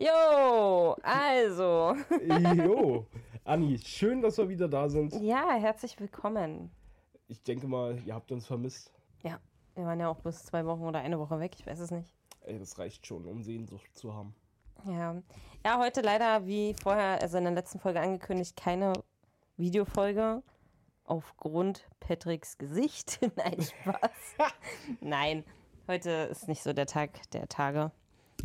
Jo, also. Jo, Anni, schön, dass wir wieder da sind. Ja, herzlich willkommen. Ich denke mal, ihr habt uns vermisst. Ja, wir waren ja auch bis zwei Wochen oder eine Woche weg, ich weiß es nicht. Ey, das reicht schon, um Sehnsucht zu haben. Ja. Ja, heute leider, wie vorher, also in der letzten Folge angekündigt, keine Videofolge aufgrund Patricks Gesicht. Nein, Spaß. Nein, heute ist nicht so der Tag der Tage.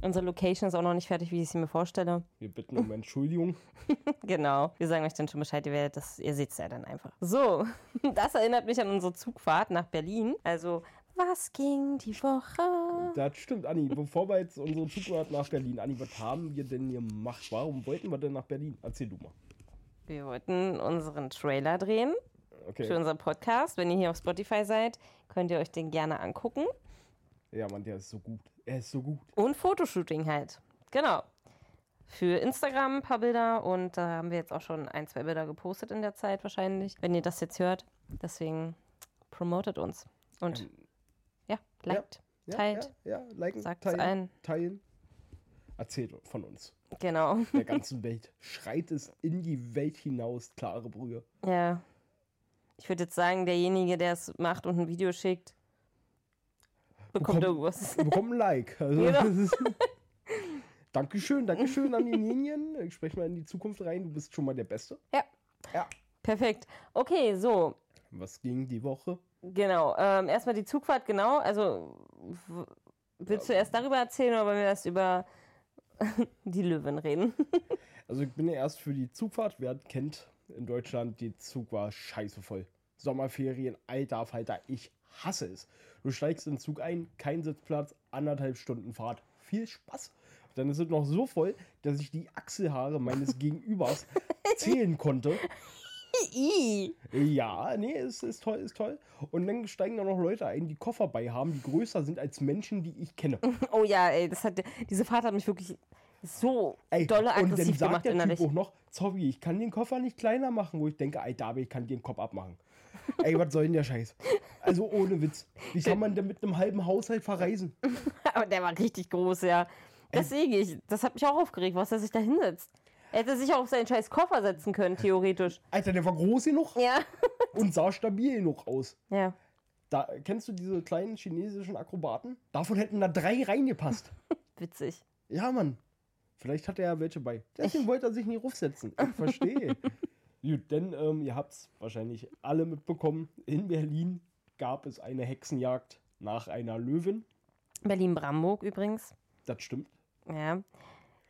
Unsere Location ist auch noch nicht fertig, wie ich sie mir vorstelle. Wir bitten um Entschuldigung. Genau. Wir sagen euch dann schon Bescheid, ihr, werdet das, ihr seht es ja dann einfach. So, das erinnert mich an unsere Zugfahrt nach Berlin. Also, was ging die Woche? Das stimmt, Anni. Bevor wir jetzt unsere Zugfahrt nach Berlin, Anni, was haben wir denn gemacht? Warum wollten wir denn nach Berlin? Erzähl du mal. Wir wollten unseren Trailer drehen Okay. für unseren Podcast. Wenn ihr hier auf Spotify seid, könnt ihr euch den gerne angucken. Ja, Mann, der ist so gut. Er ist so gut. Und Fotoshooting halt. Genau. Für Instagram ein paar Bilder und da haben wir jetzt auch schon ein, zwei Bilder gepostet in der Zeit wahrscheinlich, wenn ihr das jetzt hört. Deswegen promotet uns. Und ja, liked, Ja, teilt. Ja, ja, liken, Sagt's teilen, allen. teilen. Erzählt von uns. Genau. Der ganzen Welt. Schreit es in die Welt hinaus, klare Brühe. Ja. Ich würde jetzt sagen, derjenige, der es macht und ein Video schickt, bekommt Bekommt- irgendwas. Wir bekommen ein Like. Also, Genau. ist Dankeschön, Dankeschön an die Linien. Ich spreche mal in die Zukunft rein. Du bist schon mal der Beste. Ja, Ja. perfekt. Okay, so. Was ging die Woche? Genau. Ähm, erstmal die Zugfahrt, genau. Also, willst du erst darüber erzählen oder wollen wir erst über die Löwen reden? Also ich bin ja erst für die Zugfahrt. Wer kennt in Deutschland, die Zug war scheiße voll. Sommerferien, alter Falter, ich hasse es. Du steigst in den Zug ein, kein Sitzplatz, anderthalb Stunden Fahrt. Viel Spaß. Dann ist es noch so voll, dass ich die Achselhaare meines Gegenübers zählen konnte. Ja, nee, ist, ist toll, ist toll. Und dann steigen da noch Leute ein, die Koffer bei haben, die größer sind als Menschen, die ich kenne. Oh ja, ey, das hat, diese Fahrt hat mich wirklich so Ey, dolle und dann aggressiv sagt gemacht der. Typ auch noch, sorry, ich kann den Koffer nicht kleiner machen, wo ich denke, ey, David, ich kann dir den Kopf abmachen. Ey, was soll denn der Scheiß? Also ohne Witz. Wie kann man denn mit einem halben Haushalt verreisen? Aber der war richtig groß, ja. Deswegen, ich, das hat mich auch aufgeregt, was er sich da hinsetzt. Er hätte sich auch auf seinen scheiß Koffer setzen können, theoretisch. Alter, der war groß genug Ja. und sah stabil genug aus. Ja. Da, kennst du diese kleinen chinesischen Akrobaten? Davon hätten da drei reingepasst. Witzig. Ja, Mann. Vielleicht hat er ja welche bei. Deswegen wollte er sich nie raufsetzen. Ich verstehe. Gut, denn ähm, ihr habt es wahrscheinlich alle mitbekommen. In Berlin gab es eine Hexenjagd nach einer Löwin. Berlin-Brandenburg übrigens. Das stimmt. Ja.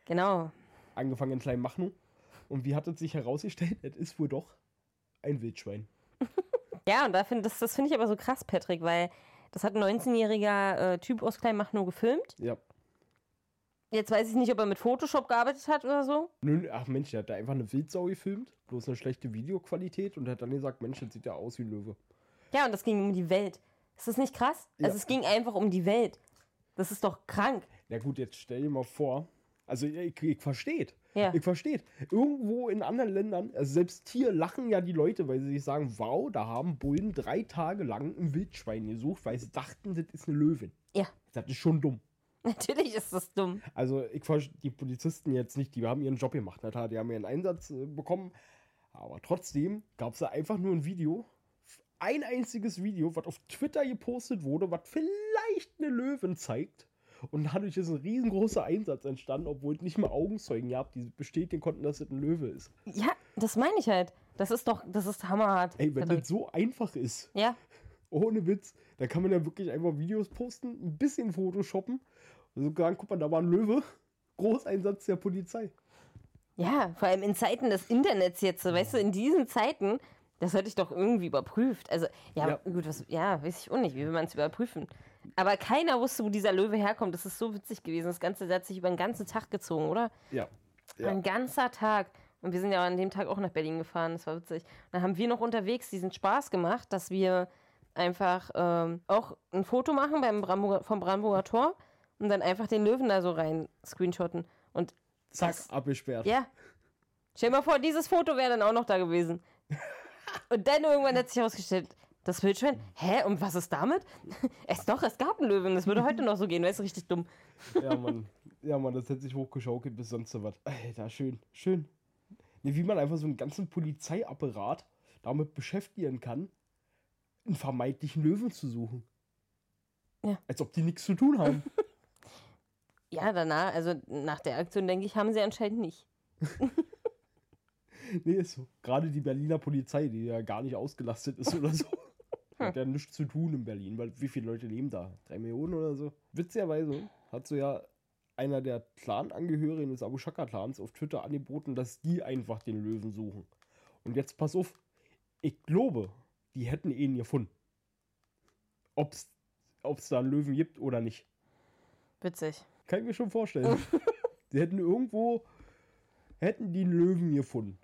Genau. Angefangen in Kleinmachnow. Und wie hat es sich herausgestellt? Es ist wohl doch ein Wildschwein. Ja, und da find, das, das finde ich aber so krass, Patrick, weil das hat ein 19-jähriger äh, Typ aus Kleinmachnow gefilmt. Ja. Jetzt weiß ich nicht, ob er mit Photoshop gearbeitet hat oder so. Nö, ach Mensch, der hat da einfach eine Wildsau gefilmt. Bloß eine schlechte Videoqualität. Und hat dann gesagt, Mensch, das sieht ja aus wie ein Löwe. Ja, und das ging um die Welt. Ist das nicht krass? Ja. Also es ging einfach um die Welt. Das ist doch krank. Ja gut, jetzt stell dir mal vor, also ich, ich versteht. Ja. Ich versteht. Irgendwo in anderen Ländern, also selbst hier lachen ja die Leute, weil sie sich sagen, wow, da haben Bullen drei Tage lang ein Wildschwein gesucht, weil sie dachten, das ist eine Löwin. Ja, Das ist schon dumm. natürlich ist das dumm. Also ich verstehe die Polizisten jetzt nicht, die haben ihren Job gemacht. Na klar, die haben ihren Einsatz äh, bekommen. Aber trotzdem gab es da einfach nur ein Video. Ein einziges Video, was auf Twitter gepostet wurde, was vielleicht eine Löwin zeigt. Und dadurch ist ein riesengroßer Einsatz entstanden, obwohl es nicht mal Augenzeugen gab, die bestätigen konnten, dass es ein Löwe ist. Ja, das meine ich halt. Das ist doch, das ist hammerhart. Ey, wenn das so einfach ist, ja, ohne Witz, da kann man ja wirklich einfach Videos posten, ein bisschen Photoshoppen. Sogar, guck mal, da war ein Löwe. Großeinsatz der Polizei. ja, vor allem in Zeiten des Internets jetzt, so, weißt du, in diesen Zeiten, das hätte ich doch irgendwie überprüft. Also, ja, Ja. gut, was, ja, weiß ich auch nicht, wie will man es überprüfen. Aber keiner wusste, wo dieser Löwe herkommt. Das ist so witzig gewesen. Das Ganze das hat sich über den ganzen Tag gezogen, oder? Ja. Ein ganzer Tag. Und wir sind ja an dem Tag auch nach Berlin gefahren, das war witzig. Dann haben wir noch unterwegs diesen Spaß gemacht, dass wir einfach ähm, auch ein Foto machen beim Brandenburger, vom Brandenburger Tor und dann einfach den Löwen da so rein screenshotten. Und Zack, das- abgesperrt. ja. Stell dir mal vor, dieses Foto wäre dann auch noch da gewesen. Und dann irgendwann hat sich herausgestellt, Das Wildschwein? Hä? Und was ist damit? Es doch, es gab einen Löwen. Das würde heute noch so gehen. Das ist richtig dumm. Ja, Mann. Ja, Mann, das hätte sich hochgeschaukelt bis sonst was. Alter, schön, schön. Nee, wie man einfach so einen ganzen Polizeiapparat damit beschäftigen kann, einen vermeintlichen Löwen zu suchen. Ja. Als ob die nichts zu tun haben. Ja, danach, also nach der Aktion, denke ich, haben sie anscheinend nicht. nee, ist so. Gerade die Berliner Polizei, die ja gar nicht ausgelastet ist oder so. Hat ja nichts zu tun in Berlin, weil wie viele Leute leben da? Drei Millionen oder so? Witzigerweise hat so ja einer der Clan-Angehörigen des Abu Shaka-Clans auf Twitter angeboten, dass die einfach den Löwen suchen. Und jetzt pass auf, ich glaube, die hätten ihn gefunden. Ob es da einen Löwen gibt oder nicht. Witzig. Kann ich mir schon vorstellen. die hätten irgendwo, hätten die einen Löwen gefunden.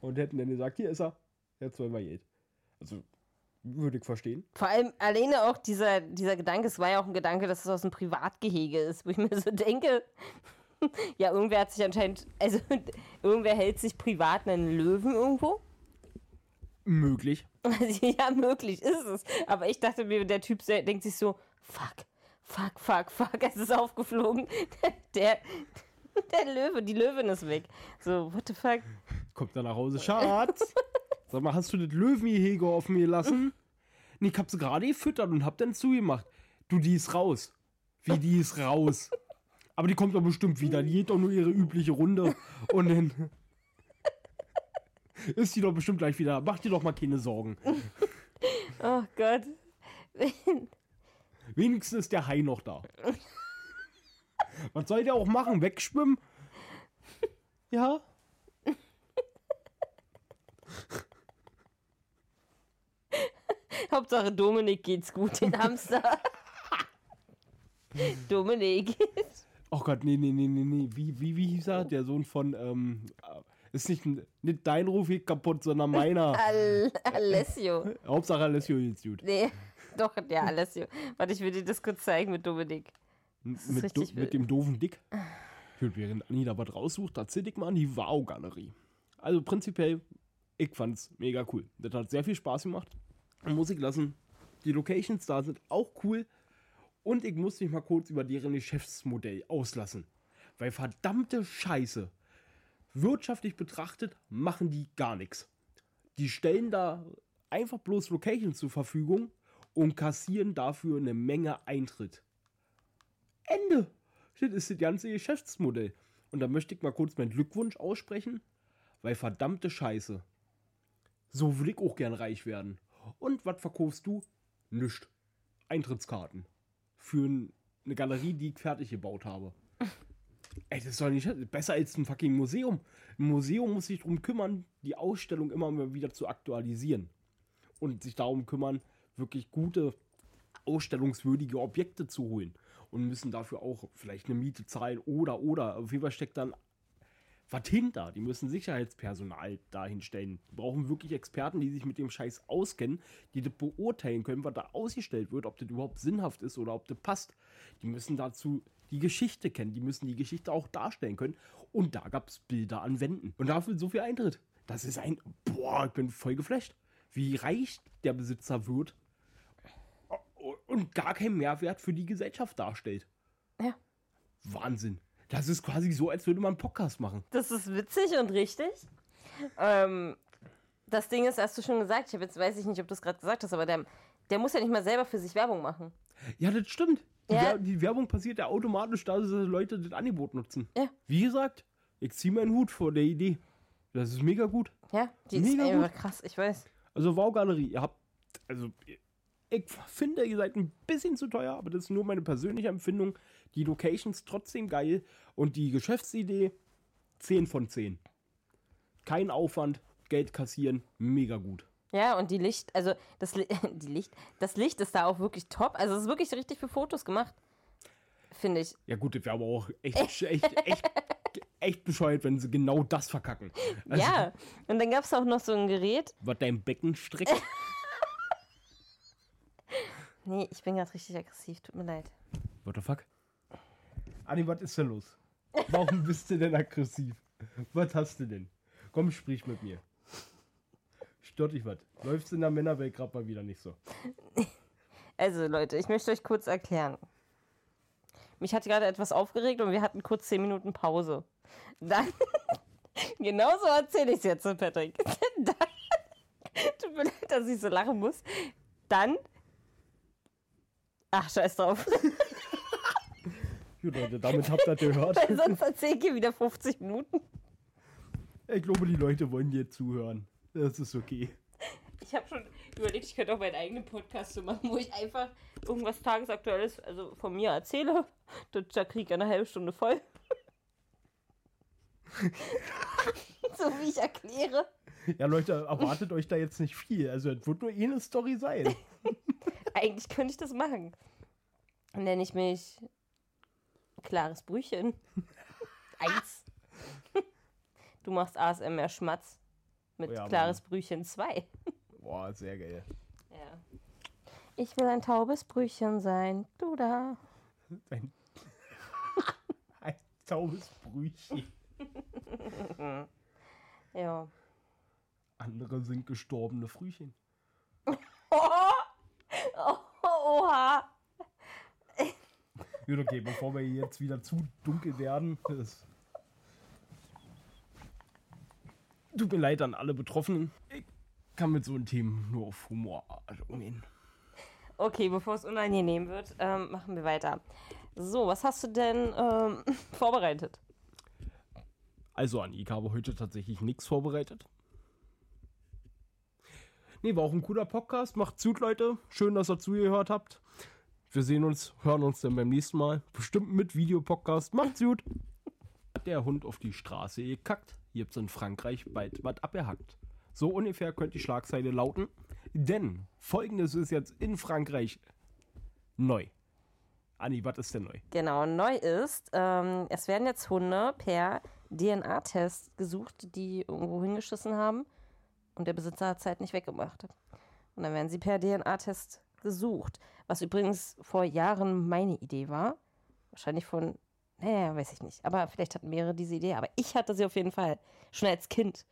Und hätten dann gesagt, hier ist er, jetzt wollen wir Geld. Also, würde ich verstehen. Vor allem alleine auch dieser, dieser Gedanke, es war ja auch ein Gedanke, dass es aus einem Privatgehege ist, wo ich mir so denke, ja, irgendwer hat sich anscheinend, also irgendwer hält sich privat einen Löwen irgendwo. Möglich. ja, möglich ist es. Aber ich dachte mir, der Typ denkt sich so, fuck, fuck, fuck, fuck, es ist aufgeflogen. Der, der Löwe, die Löwin ist weg. So, what the fuck? Kommt dann nach Hause, Schatz. Sag mal, hast du das Löwengehege offen gelassen? Nee, ich hab sie gerade gefüttert und hab dann zugemacht. Du, die ist raus. Wie, die ist raus? Aber die kommt doch bestimmt wieder. Die geht doch nur ihre übliche Runde. Und dann ist die doch bestimmt gleich wieder. Mach dir doch mal keine Sorgen. Oh Gott. Wenigstens ist der Hai noch da. Was soll der auch machen? Wegschwimmen? Ja? Hauptsache Dominik geht's gut, den Hamster. Dominik. Oh Gott, nee, nee, nee, nee, nee. Wie, wie, wie hieß er? Der Sohn von, ähm, ist nicht, nicht dein Ruf geht kaputt, sondern meiner. Al Alessio. Hauptsache Alessio geht's gut. Nee, doch, der Alessio. Warte, ich will dir das kurz zeigen mit Dominik. Mit, do, mit dem doofen Dick. Gut, während Anni da was raussucht, da zähle ich mal an die Wow-Galerie. Also prinzipiell, ich fand's mega cool. Das hat sehr viel Spaß gemacht. Musik lassen. Die Locations da sind auch cool. Und ich muss mich mal kurz über deren Geschäftsmodell auslassen. Weil verdammte Scheiße. Wirtschaftlich betrachtet machen die gar nichts. Die stellen da einfach bloß Locations zur Verfügung und kassieren dafür eine Menge Eintritt. Ende. Das ist das ganze Geschäftsmodell. Und da möchte ich mal kurz meinen Glückwunsch aussprechen, weil verdammte Scheiße. So will ich auch gern reich werden. Und was verkaufst du? Nischt. Eintrittskarten. Für eine Galerie, die ich fertig gebaut habe. Ey, das ist doch nicht besser als ein fucking Museum. Ein Museum muss sich darum kümmern, die Ausstellung immer wieder zu aktualisieren. Und sich darum kümmern, wirklich gute, ausstellungswürdige Objekte zu holen. Und müssen dafür auch vielleicht eine Miete zahlen oder, oder. Auf jeden Fall steckt dann was hinter. Die müssen Sicherheitspersonal dahin stellen. Die brauchen wirklich Experten, die sich mit dem Scheiß auskennen, die das beurteilen können, was da ausgestellt wird, ob das überhaupt sinnhaft ist oder ob das passt. Die müssen dazu die Geschichte kennen, die müssen die Geschichte auch darstellen können. Und da gab es Bilder an Wänden. Und dafür so viel Eintritt. Das ist ein, boah, ich bin voll geflasht. Wie reich der Besitzer wird und gar keinen Mehrwert für die Gesellschaft darstellt. Ja. Wahnsinn. Das ist quasi so, als würde man einen Podcast machen. Das ist witzig und richtig. Ähm, das Ding ist, hast du schon gesagt, ich habe jetzt weiß ich nicht, ob du es gerade gesagt hast, aber der, der muss ja nicht mal selber für sich Werbung machen. Ja, das stimmt. Die, Ja. Wer- die Werbung passiert ja automatisch, da dass Leute das Angebot nutzen. Ja. Wie gesagt, ich ziehe meinen Hut vor der Idee. Das ist mega gut. Ja, die Mega ist gut. krass, ich weiß. Also Wow-Galerie, ihr habt, also ich finde, ihr seid ein bisschen zu teuer, aber das ist nur meine persönliche Empfindung. Die Locations trotzdem geil und die Geschäftsidee 10 von 10. Kein Aufwand, Geld kassieren, mega gut. Ja, und die Licht, also das, die Licht, das Licht ist da auch wirklich top. Also es ist wirklich richtig für Fotos gemacht. Finde ich. Ja gut, das wäre aber auch echt, echt, echt, echt bescheuert, wenn sie genau das verkacken. Also, ja. Und dann gab es auch noch so ein Gerät. Was dein Becken streckt. Nee, ich bin gerade richtig aggressiv, tut mir leid. What the fuck? Anni, was ist denn los? Warum bist du denn aggressiv? Was hast du denn? Komm, sprich mit mir. Stört dich was? Läuft's in der Männerwelt gerade mal wieder nicht so. Also Leute, ich möchte euch kurz erklären. Mich hat gerade etwas aufgeregt und wir hatten kurz 10 Minuten Pause. Dann, genauso erzähle ich es jetzt, Patrick. Dann, tut mir leid, dass ich so lachen muss. Dann, ach, scheiß drauf. Gut, Leute, damit habt ihr gehört. Weil sonst erzähle ich hier wieder 50 Minuten. Ich glaube, die Leute wollen dir zuhören. Das ist okay. Ich habe schon überlegt, ich könnte auch meinen eigenen Podcast so machen, wo ich einfach irgendwas Tagesaktuelles, also von mir erzähle. Da kriege ich eine halbe Stunde voll. so wie ich erkläre. Ja, Leute, erwartet euch da jetzt nicht viel. Also, es wird nur eh eine Story sein. Eigentlich könnte ich das machen. Nenne ich mich Klares Brüchen. Eins. Du machst ASMR Schmatz mit Oh ja, Klares Brüchen 2. Boah, sehr geil. Ja. Ich will ein taubes Brüchen sein. Du da. Ein, ein taubes Brüchchen. Ja. Andere sind gestorbene Frühchen. Oh, oh, oha. Gut, okay, bevor wir jetzt wieder zu dunkel werden. Das Tut mir leid an alle Betroffenen. Ich kann mit so einem Themen nur auf Humor umgehen. Okay, bevor es unangenehm wird, ähm, machen wir weiter. So, was hast du denn ähm, vorbereitet? Also, Anni, ich habe heute tatsächlich nichts vorbereitet. Nee, war auch ein cooler Podcast. Macht's gut, Leute. Schön, dass ihr zugehört habt. Wir sehen uns, hören uns dann beim nächsten Mal. Bestimmt mit Videopodcast. Macht's gut. Hat der Hund auf die Straße gekackt. Hier habt's in Frankreich bald was abgehackt. So ungefähr könnte die Schlagzeile lauten. Denn folgendes ist jetzt in Frankreich neu. Anni, was ist denn neu? Genau, neu ist, ähm, es werden jetzt Hunde per DNA-Test gesucht, die irgendwo hingeschissen haben und der Besitzer hat es halt nicht weggemacht. Und dann werden sie per DNA-Test gesucht. Was übrigens vor Jahren meine Idee war. Wahrscheinlich von, naja, weiß ich nicht. Aber vielleicht hatten mehrere diese Idee. Aber ich hatte sie auf jeden Fall. Schon als Kind.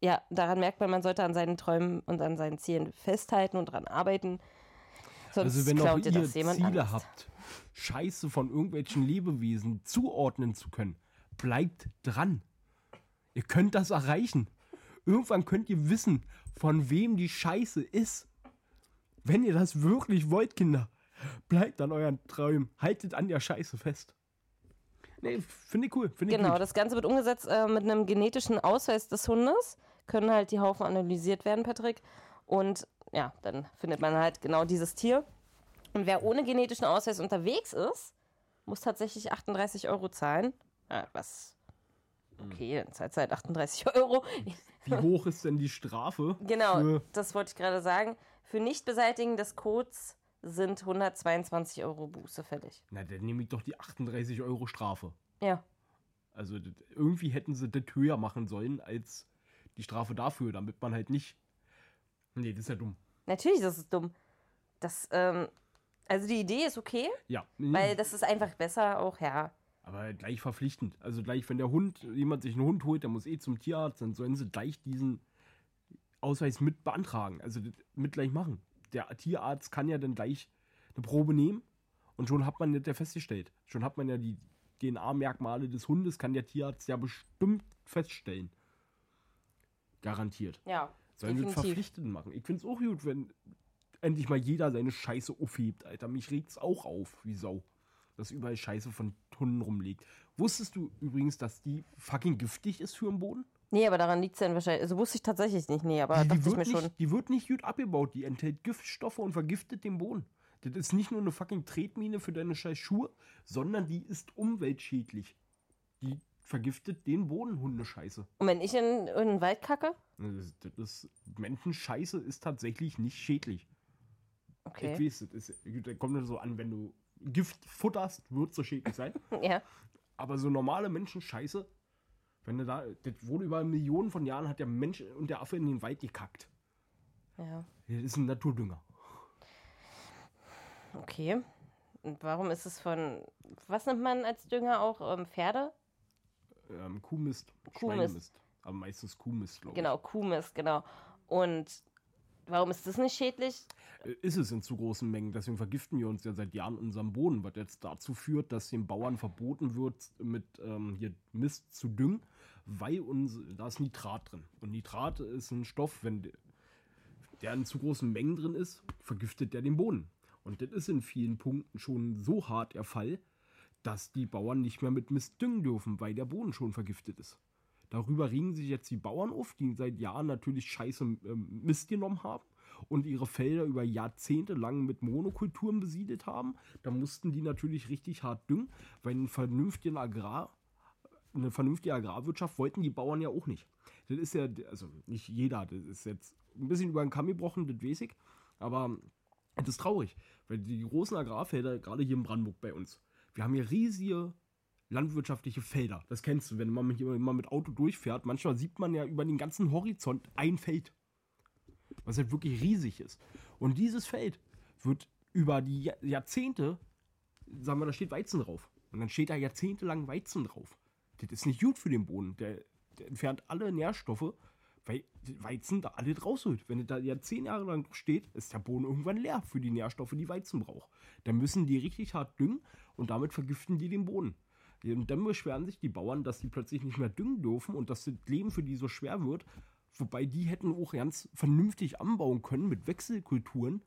Ja, daran merkt man, man sollte an seinen Träumen und an seinen Zielen festhalten und daran arbeiten. Sonst Also wenn auch ihr jemand Ziele anders. habt, Scheiße von irgendwelchen Lebewesen zuordnen zu können, bleibt dran. Ihr könnt das erreichen. Irgendwann könnt ihr wissen, von wem die Scheiße ist. Wenn ihr das wirklich wollt, Kinder, bleibt an euren Träumen. Haltet an der Scheiße fest. Nee, finde ich cool. Finde ich Genau, gut. das Ganze wird umgesetzt äh, mit einem genetischen Ausweis des Hundes. Können halt die Haufen analysiert werden, Patrick. Und ja, dann findet man halt genau dieses Tier. Und wer ohne genetischen Ausweis unterwegs ist, muss tatsächlich 38 Euro zahlen. Ja, was? Okay, dann zahlt halt 38 Euro. Wie hoch ist denn die Strafe? Genau, das wollte ich gerade sagen. Für Nichtbeseitigen des Codes sind 122 Euro Buße fällig. na, dann nehme ich doch die 38 Euro Strafe. Ja, Also irgendwie hätten sie das höher machen sollen als die Strafe dafür, damit man halt nicht. Nee, das ist ja dumm. natürlich, das ist dumm. Das, ähm, also die Idee ist okay. Ja. Weil das ist einfach besser auch, ja. Aber gleich verpflichtend. Also gleich, wenn der Hund, jemand sich einen Hund holt, der muss eh zum Tierarzt, dann sollen sie gleich diesen Ausweis mit beantragen. Also mit gleich machen. Der Tierarzt kann ja dann gleich eine Probe nehmen und schon hat man das ja festgestellt. Schon hat man ja die DNA-Merkmale des Hundes, kann der Tierarzt ja bestimmt feststellen. Garantiert. Ja, Sollen wir verpflichtend machen. Ich finde es auch gut, wenn endlich mal jeder seine Scheiße aufhebt, Alter. Mich regt's auch auf, wie Sau. Dass überall Scheiße von Hunden rumliegt. Wusstest du übrigens, dass die fucking giftig ist für den Boden? Nee, aber daran liegt es dann wahrscheinlich. Also wusste ich tatsächlich nicht. Nee, aber die, dachte die, ich mir wird schon. nicht, die wird nicht gut abgebaut. Die enthält Giftstoffe und vergiftet den Boden. Das ist nicht nur eine fucking Tretmine für deine scheiß Schuhe, sondern die ist umweltschädlich. Die vergiftet den Boden, Hundescheiße. Und wenn ich in, in den Wald kacke? Das, das ist, Menschenscheiße ist tatsächlich nicht schädlich. Ich Okay. weiß, das ist, da kommt nur so an, wenn du Gift futterst, wird so schädlich sein. Ja. Aber so normale Menschenscheiße, wenn du da, das wurde über Millionen von Jahren, hat der Mensch und der Affe in den Wald gekackt. Ja. Das ist ein Naturdünger. Okay. Und warum ist es von. Was nimmt man als Dünger auch? Ähm, Pferde? Ähm, Kuhmist, Kuhmist. Schweinemist. Aber meistens Kuhmist, glaube ich. Genau, Kuhmist, genau. Und warum ist das nicht schädlich? Ist es in zu großen Mengen. Deswegen vergiften wir uns ja seit Jahren unseren Boden, was jetzt dazu führt, dass den Bauern verboten wird, mit ähm, hier Mist zu düngen, weil uns, da ist Nitrat drin. Und Nitrat ist ein Stoff, wenn de- der in zu großen Mengen drin ist, vergiftet der den Boden. Und das ist in vielen Punkten schon so hart der Fall, dass die Bauern nicht mehr mit Mist düngen dürfen, weil der Boden schon vergiftet ist. Darüber regen sich jetzt die Bauern auf, die seit Jahren natürlich scheiße ähm, Mist genommen haben und ihre Felder über Jahrzehnte lang mit Monokulturen besiedelt haben. Da mussten die natürlich richtig hart düngen, weil einen vernünftigen Agrar, eine vernünftige Agrarwirtschaft wollten die Bauern ja auch nicht. Das ist ja, also nicht jeder, das ist jetzt ein bisschen über den Kamm gebrochen, das weiß ich, aber das ist traurig, weil die großen Agrarfelder, gerade hier in Brandenburg bei uns, wir haben hier riesige landwirtschaftliche Felder. Das kennst du, wenn man mit, mal mit Auto durchfährt. Manchmal sieht man ja über den ganzen Horizont ein Feld, was halt wirklich riesig ist. Und dieses Feld wird über die Jahr- Jahrzehnte, sagen wir, da steht Weizen drauf. Und dann steht da jahrzehntelang Weizen drauf. Das ist nicht gut für den Boden. Der, der entfernt alle Nährstoffe, weil Weizen da alle rausholt. Wenn es da ja zehn Jahre lang steht, ist der Boden irgendwann leer für die Nährstoffe, die Weizen braucht. Dann müssen die richtig hart düngen und damit vergiften die den Boden. Und dann beschweren sich die Bauern, dass die plötzlich nicht mehr düngen dürfen und dass das Leben für die so schwer wird. Wobei die hätten auch ganz vernünftig anbauen können mit Wechselkulturen.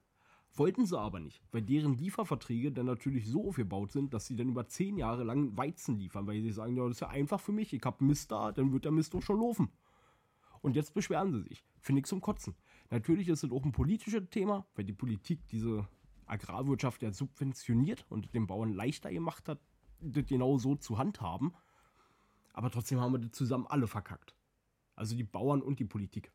Wollten sie aber nicht, weil deren Lieferverträge dann natürlich so aufgebaut sind, dass sie dann über zehn Jahre lang Weizen liefern, weil sie sagen, ja, das ist ja einfach für mich, ich habe Mist da, dann wird der Mist doch schon laufen. Und jetzt beschweren sie sich. Finde ich zum Kotzen. Natürlich ist es auch ein politisches Thema, weil die Politik diese Agrarwirtschaft ja subventioniert und den Bauern leichter gemacht hat, das genau so zu handhaben. Aber trotzdem haben wir das zusammen alle verkackt. Also die Bauern und die Politik.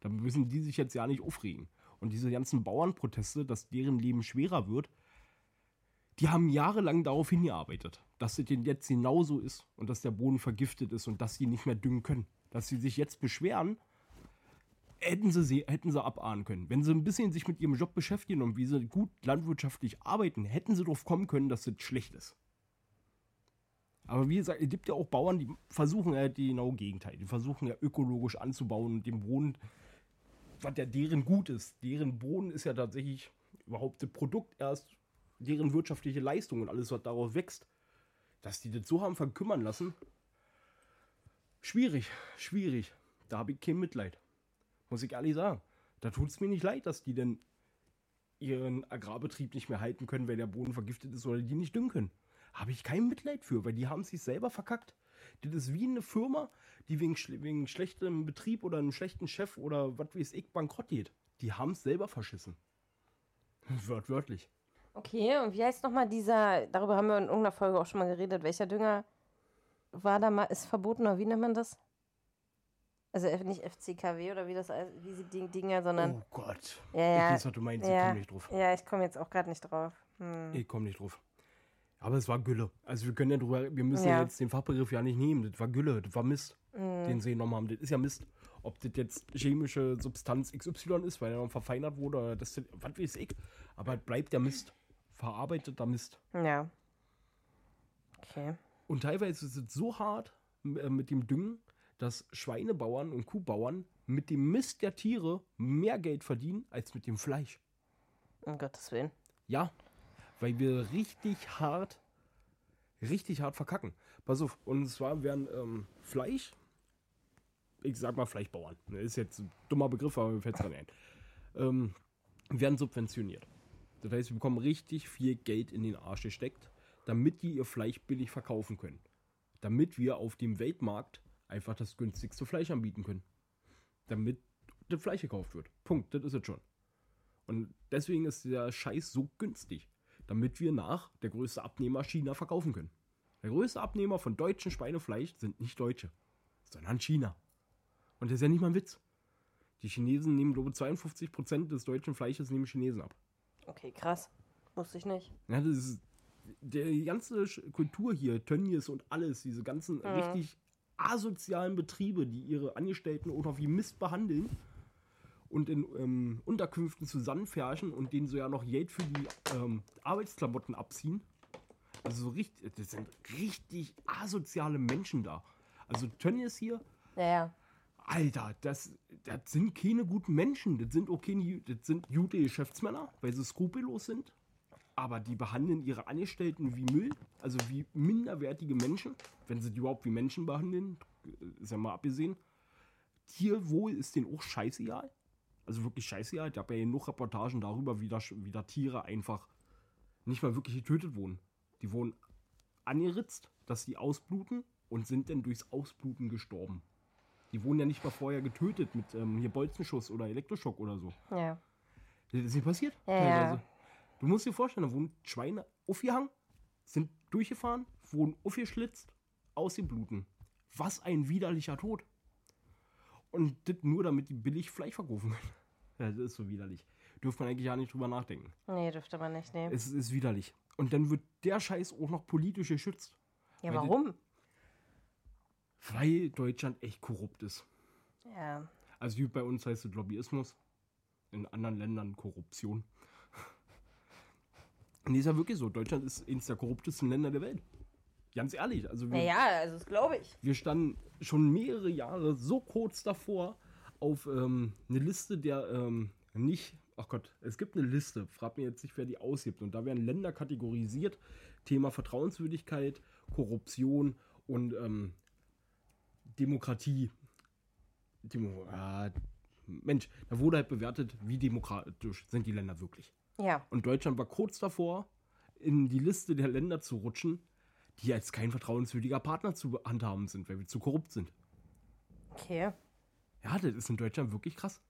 Da müssen die sich jetzt ja nicht aufregen. Und diese ganzen Bauernproteste, dass deren Leben schwerer wird, die haben jahrelang darauf hingearbeitet, dass es denen jetzt genauso ist und dass der Boden vergiftet ist und dass sie nicht mehr düngen können. Dass sie sich jetzt beschweren, hätten sie, hätten sie abahnen können. Wenn sie ein bisschen sich mit ihrem Job beschäftigen und wie sie gut landwirtschaftlich arbeiten, hätten sie darauf kommen können, dass das schlecht ist. Aber wie gesagt, es gibt ja auch Bauern, die versuchen ja die genau Gegenteil. Die versuchen ja ökologisch anzubauen und den Boden, was ja deren gut ist. Deren Boden ist ja tatsächlich überhaupt das Produkt erst, deren wirtschaftliche Leistung und alles, was daraus wächst. Dass die das so haben verkümmern lassen, schwierig, schwierig. Da habe ich kein Mitleid. Muss ich ehrlich sagen. Da tut es mir nicht leid, dass die denn ihren Agrarbetrieb nicht mehr halten können, weil der Boden vergiftet ist oder die nicht düngen können. Habe ich kein Mitleid für, weil die haben sich selber verkackt. Das ist wie eine Firma, die wegen, wegen schlechtem Betrieb oder einem schlechten Chef oder was weiß ich bankrott geht. Die haben es selber verschissen. Wörtwörtlich. Okay, und wie heißt nochmal dieser, darüber haben wir in irgendeiner Folge auch schon mal geredet, welcher Dünger war da mal, ist verboten oder wie nennt man das? Also nicht FCKW oder wie das wie sie die Dinger, sondern. Oh Gott. Ja, ja. Ich weiß, was du meinst, ich komme nicht drauf. ja, ich komme jetzt auch gerade nicht drauf. Hm. Ich komme nicht drauf. Aber es war Gülle. Also wir können ja drüber, wir müssen ja. Ja. jetzt den Fachbegriff ja nicht nehmen. Das war Gülle, das war Mist, den sie genommen haben. Das ist ja Mist. Ob das jetzt chemische Substanz XY ist, weil er noch verfeinert wurde, oder das, was weiß ich. Aber es bleibt der Mist. Verarbeiteter Mist. Ja. Okay. Und teilweise ist es so hart äh, mit dem Düngen, dass Schweinebauern und Kuhbauern mit dem Mist der Tiere mehr Geld verdienen als mit dem Fleisch. Um Gottes Willen. Ja, weil wir richtig hart, richtig hart verkacken. Pass auf, und zwar werden ähm, Fleisch, ich sag mal Fleischbauern, ne, ist jetzt ein dummer Begriff, aber mir fällt es ein, ähm, werden subventioniert. Das heißt, sie bekommen richtig viel Geld in den Arsch gesteckt, damit die ihr Fleisch billig verkaufen können. Damit wir auf dem Weltmarkt einfach das günstigste Fleisch anbieten können. Damit das Fleisch gekauft wird. Punkt, das ist es schon. Und deswegen ist der Scheiß so günstig, damit wir nach der größte Abnehmer China verkaufen können. Der größte Abnehmer von deutschen Schweinefleisch sind nicht Deutsche, sondern China. Und das ist ja nicht mal ein Witz. Die Chinesen nehmen, glaube ich, 52% des deutschen Fleisches nehmen Chinesen ab. Okay, krass. Wusste ich nicht. Ja, das ist die ganze Kultur hier, Tönnies und alles, diese ganzen richtig asozialen Betriebe, die ihre Angestellten oder wie Mist behandeln und in ähm, Unterkünften zusammenfärchen und denen so ja noch Geld für die ähm, Arbeitsklamotten abziehen. Also so richtig, das sind richtig asoziale Menschen da. Also Tönnies hier, Ja, ja. Alter, das, das sind keine guten Menschen. Das sind keine, das sind gute Geschäftsmänner, weil sie skrupellos sind. Aber die behandeln ihre Angestellten wie Müll, also wie minderwertige Menschen, wenn sie die überhaupt wie Menschen behandeln, ist ja mal abgesehen. Tierwohl ist denen auch scheißegal. Also wirklich scheißegal. Ich habe ja genug Reportagen darüber, wie da, wie da Tiere einfach nicht mal wirklich getötet wurden. Die wurden angeritzt, dass sie ausbluten und sind dann durchs Ausbluten gestorben. Die wurden ja nicht mal vorher getötet mit ähm, hier Bolzenschuss oder Elektroschock oder so. Ja. Das ist nicht passiert. Ja, teilweise. ja. Du musst dir vorstellen, da wurden Schweine aufgehangen, sind durchgefahren, wurden aufgeschlitzt, ausgebluten. Was ein widerlicher Tod. Und das nur, damit die billig Fleisch verkaufen können. Das ist so widerlich. Dürfte man eigentlich ja nicht drüber nachdenken. Nee, dürfte man nicht nehmen. Es ist widerlich. Und dann wird der Scheiß auch noch politisch geschützt. Ja, weil warum? Weil Deutschland echt korrupt ist. Ja. Also wie bei uns heißt es Lobbyismus. In anderen Ländern Korruption. Nee, ist ja wirklich so. Deutschland ist eines der korruptesten Länder der Welt. Ganz ehrlich. Also wir, Naja, also das glaube ich. wir standen schon mehrere Jahre so kurz davor auf ähm, eine Liste der ähm, nicht. Ach Gott, es gibt eine Liste. Frag mir jetzt nicht, wer die ausgibt. Und da werden Länder kategorisiert. Thema Vertrauenswürdigkeit, Korruption und ähm, Demokratie. Demo äh, Mensch, da wurde halt bewertet, wie demokratisch sind die Länder wirklich. Ja. Und Deutschland war kurz davor, in die Liste der Länder zu rutschen, die als kein vertrauenswürdiger Partner zu handhaben sind, weil wir zu korrupt sind. Okay. Ja, das ist in Deutschland wirklich krass.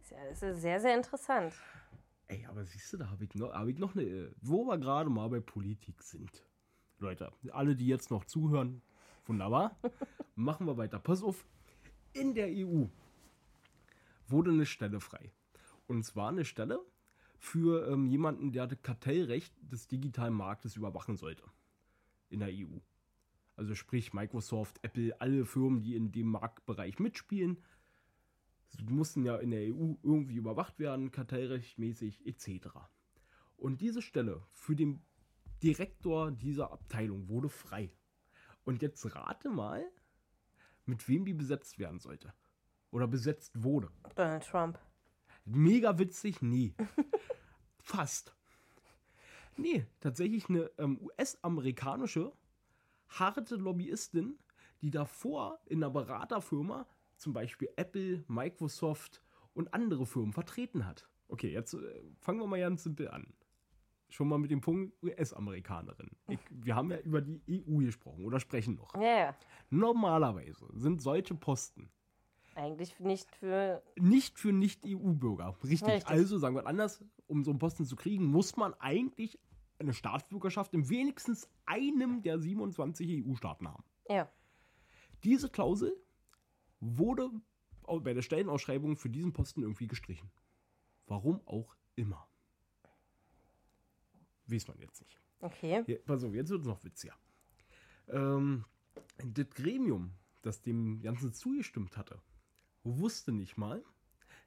Ist ja- Das ist sehr, sehr interessant. Ey, aber siehst du, da habe ich, noch- hab ich noch eine. Wo wir gerade mal bei Politik sind. Leute, alle, die jetzt noch zuhören, wunderbar. Machen wir weiter. Pass auf. In der EU wurde eine Stelle frei. Und zwar eine Stelle für ähm, jemanden, der das Kartellrecht des digitalen Marktes überwachen sollte. In der EU. Also sprich Microsoft, Apple, alle Firmen, die in dem Marktbereich mitspielen, die mussten ja in der EU irgendwie überwacht werden, kartellrechtmäßig etc. Und diese Stelle für den Direktor dieser Abteilung wurde frei. Und jetzt rate mal, mit wem die besetzt werden sollte. Oder besetzt wurde. Donald Trump. Mega witzig? Nee. Fast. Nee, tatsächlich eine ähm, US-amerikanische harte Lobbyistin, die davor in einer Beraterfirma zum Beispiel Apple, Microsoft und andere Firmen vertreten hat. Okay, jetzt äh, fangen wir mal ganz simpel an. Schon mal mit dem Punkt US-Amerikanerin. Wir haben ja über die EU gesprochen oder sprechen noch. Ja. Normalerweise sind solche Posten Eigentlich nicht für. nicht für Nicht-EU-Bürger. Richtig. Richtig. Also, sagen wir anders, um so einen Posten zu kriegen, muss man eigentlich eine Staatsbürgerschaft in wenigstens einem der 27 EU-Staaten haben. Ja. Diese Klausel wurde bei der Stellenausschreibung für diesen Posten irgendwie gestrichen. Warum auch immer. Weiß man jetzt nicht. Okay. Hier, pass auf, jetzt wird es noch witziger. Ähm, das Gremium, das dem Ganzen zugestimmt hatte, wusste nicht mal,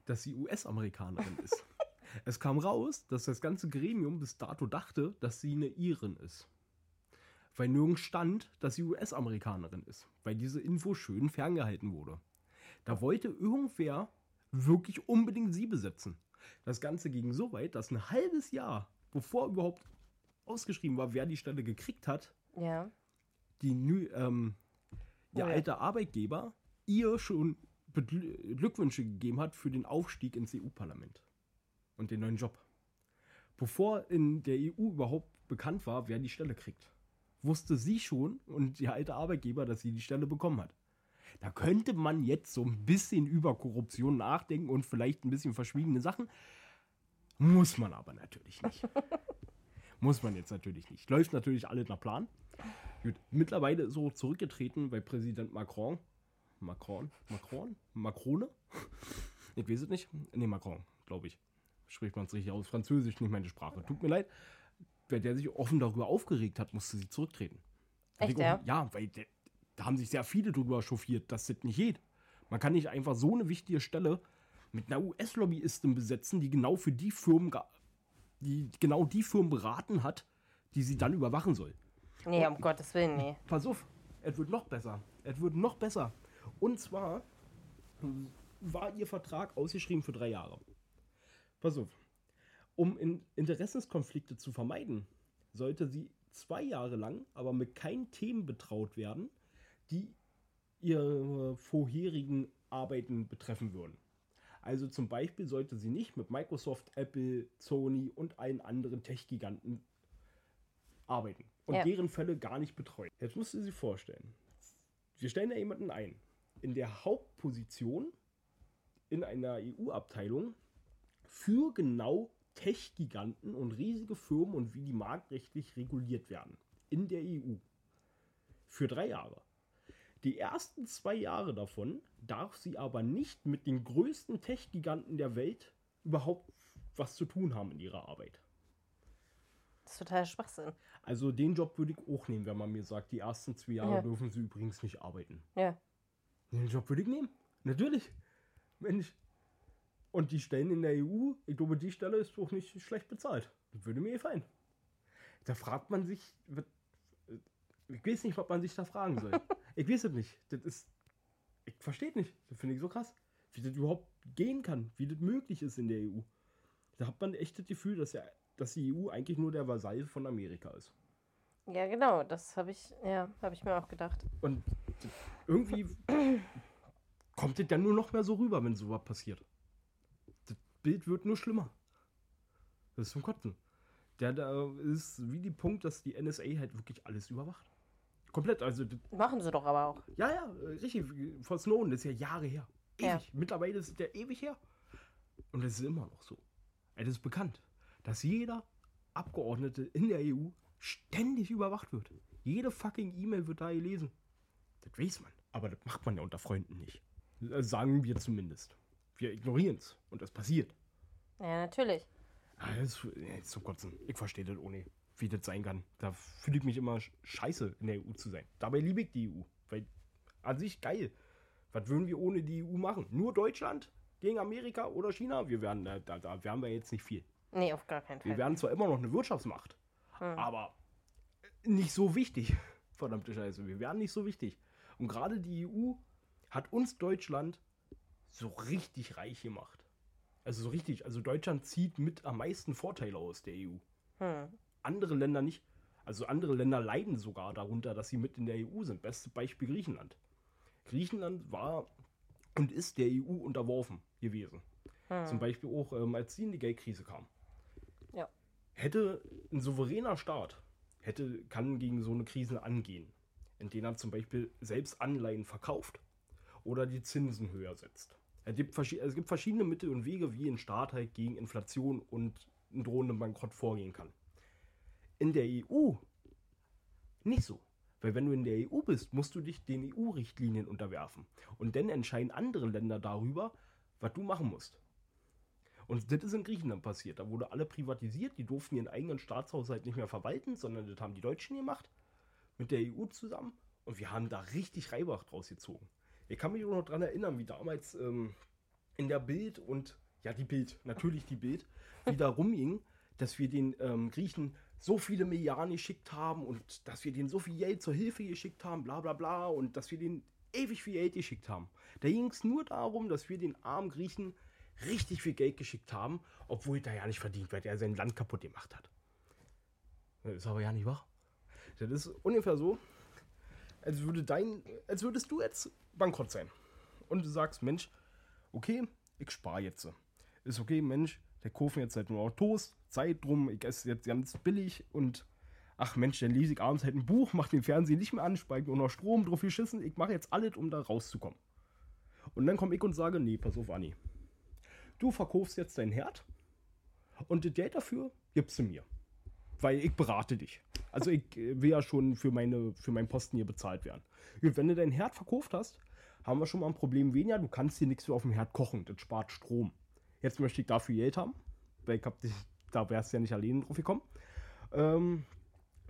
dass sie US-Amerikanerin ist. es kam raus, dass das ganze Gremium bis dato dachte, dass sie eine Irin ist. Weil nirgends stand, dass sie US-Amerikanerin ist. Weil diese Info schön ferngehalten wurde. Da wollte irgendwer wirklich unbedingt sie besetzen. Das Ganze ging so weit, dass ein halbes Jahr, bevor überhaupt ausgeschrieben war, wer die Stelle gekriegt hat, Ja. die ähm, ihr Oh ja. alter Arbeitgeber ihr schon Glückwünsche gegeben hat für den Aufstieg ins EU-Parlament und den neuen Job. Bevor in der EU überhaupt bekannt war, wer die Stelle kriegt, wusste sie schon und ihr alter Arbeitgeber, dass sie die Stelle bekommen hat. Da könnte man jetzt so ein bisschen über Korruption nachdenken und vielleicht ein bisschen verschwiegene Sachen. Muss man aber natürlich nicht. Muss man jetzt natürlich nicht. Läuft natürlich alles nach Plan. Gut, mittlerweile so zurückgetreten, weil Präsident Macron, Macron, Macron, Macrone? Ich weiß es nicht. Nee, Macron, glaube ich. Spricht man es richtig aus. Französisch nicht meine Sprache. Tut mir leid. Weil der sich offen darüber aufgeregt hat, musste sie zurücktreten. Echt, ja? Ja, weil der, da haben sich sehr viele drüber chauffiert, dass das nicht geht. Man kann nicht einfach so eine wichtige Stelle mit einer US-Lobbyistin besetzen, die genau für die Firmen, die genau die Firmen beraten hat, die sie dann überwachen soll. Nee, um Gottes Willen, nee. Pass auf, es wird noch besser. Es wird noch besser. Und zwar war ihr Vertrag ausgeschrieben für drei Jahre. Pass auf. Um in Interessenskonflikte zu vermeiden, sollte sie zwei Jahre lang aber mit keinen Themen betraut werden, die ihre vorherigen Arbeiten betreffen würden. Also zum Beispiel sollte sie nicht mit Microsoft, Apple, Sony und allen anderen Tech-Giganten arbeiten und Ja. deren Fälle gar nicht betreuen. Jetzt musst du sie vorstellen. Wir stellen da jemanden ein. In der Hauptposition in einer EU-Abteilung für genau Tech-Giganten und riesige Firmen und wie die marktrechtlich reguliert werden. In der EU. Für drei Jahre. Die ersten zwei Jahre davon darf sie aber nicht mit den größten Tech-Giganten der Welt überhaupt was zu tun haben in ihrer Arbeit. Das ist total Schwachsinn. Also den Job würde ich auch nehmen, wenn man mir sagt, die ersten zwei Jahre Ja. dürfen sie übrigens nicht arbeiten. Ja. Den Job würde ich nehmen. Natürlich. Mensch. Und die Stellen in der EU, ich glaube, die Stelle ist auch nicht schlecht bezahlt. Das würde mir gefallen. Da fragt man sich, wird- ich weiß nicht, was man sich da fragen soll. ich weiß es nicht. Das ist, ich verstehe nicht. Das finde ich so krass. Wie das überhaupt gehen kann, wie das möglich ist in der EU. Da hat man echt das Gefühl, dass, ja, dass die EU eigentlich nur der Vasall von Amerika ist. Ja, genau. Das habe ich, ja, habe ich mir auch gedacht. Und das- irgendwie kommt es dann nur noch mehr so rüber, wenn sowas passiert. Bild wird nur schlimmer. Das ist zum Kotzen. Der da ist wie die Punkt, dass die NSA halt wirklich alles überwacht. Komplett, also Machen sie doch aber auch. ja, ja, richtig, von Snowden, das ist ja Jahre her. Ewig. Ja. Mittlerweile ist ja ewig her. Und es ist immer noch so. Es ist bekannt, dass jeder Abgeordnete in der EU ständig überwacht wird. Jede fucking E-Mail wird da gelesen. Das weiß man. Aber das macht man ja unter Freunden nicht. Das sagen wir zumindest. Wir ignorieren es. Und das passiert. Ja, natürlich. Ah, das ist, zum Kotzen. Ich verstehe das ohne, wie das sein kann. Da fühle ich mich immer sch- scheiße, in der EU zu sein. Dabei liebe ich die EU. Weil an sich geil. Was würden wir ohne die EU machen? Nur Deutschland gegen Amerika oder China? Wir werden, da, da, wären wir jetzt nicht viel. Nee, auf gar keinen Wir Fall. werden zwar immer noch eine Wirtschaftsmacht, aber nicht so wichtig. Verdammte Scheiße, wir werden nicht so wichtig. Und gerade die EU hat uns Deutschland so richtig reich gemacht. Also so richtig, also Deutschland zieht mit am meisten Vorteile aus der EU. Hm. Andere Länder nicht. Also andere Länder leiden sogar darunter, dass sie mit in der EU sind. Bestes Beispiel Griechenland. Griechenland war und ist der EU unterworfen gewesen. Zum Beispiel auch, ähm, als sie in die Geldkrise kam Ja. hätte ein souveräner Staat hätte, kann gegen so eine Krise angehen, indem er zum Beispiel selbst Anleihen verkauft oder die Zinsen höher setzt. Es gibt, es gibt verschiedene Mittel und Wege, wie ein Staat halt gegen Inflation und einen drohenden Bankrott vorgehen kann. In der EU nicht so. Weil wenn du in der EU bist, musst du dich den EU-Richtlinien unterwerfen. Und dann entscheiden andere Länder darüber, was du machen musst. Und das ist in Griechenland passiert. Da wurde alle privatisiert, die durften ihren eigenen Staatshaushalt nicht mehr verwalten, sondern das haben die Deutschen gemacht. Mit der EU zusammen. Und wir haben da richtig Reibach draus gezogen. Ich kann mich auch noch daran erinnern, wie damals ähm, in der Bild und, ja, die Bild, natürlich die Bild, wieder rumging, dass wir den ähm, Griechen so viele Milliarden geschickt haben und dass wir denen so viel Geld zur Hilfe geschickt haben, bla bla bla, und dass wir denen ewig viel Geld geschickt haben. Da ging es nur darum, dass wir den armen Griechen richtig viel Geld geschickt haben, obwohl der ja nicht verdient, weil der sein Land kaputt gemacht hat. Das ist aber ja nicht wahr. Das ist ungefähr so, als würde dein, als würdest du jetzt bankrott sein. Und du sagst, Mensch, okay, ich spare jetzt. Ist okay, Mensch, der kaufen jetzt halt nur noch Toast, Zeit drum, ich esse jetzt ganz billig und ach Mensch, dann lese ich abends halt ein Buch, mach den Fernseher nicht mehr an, speiche nur noch Strom, drauf geschissen, ich mache jetzt alles, um da rauszukommen. Und dann komme ich und sage, nee, pass auf, Anni. Du verkaufst jetzt dein Herd und das Geld dafür gibst du mir. Weil ich berate dich. Also ich äh, will ja schon für, meine, für meinen Posten hier bezahlt werden. Gut, wenn du dein Herd verkauft hast, haben wir schon mal ein Problem weniger. Du kannst hier nichts mehr auf dem Herd kochen. Das spart Strom. Jetzt möchte ich dafür Geld haben. Weil ich hab dich, da wärst du ja nicht alleine drauf gekommen. Ähm,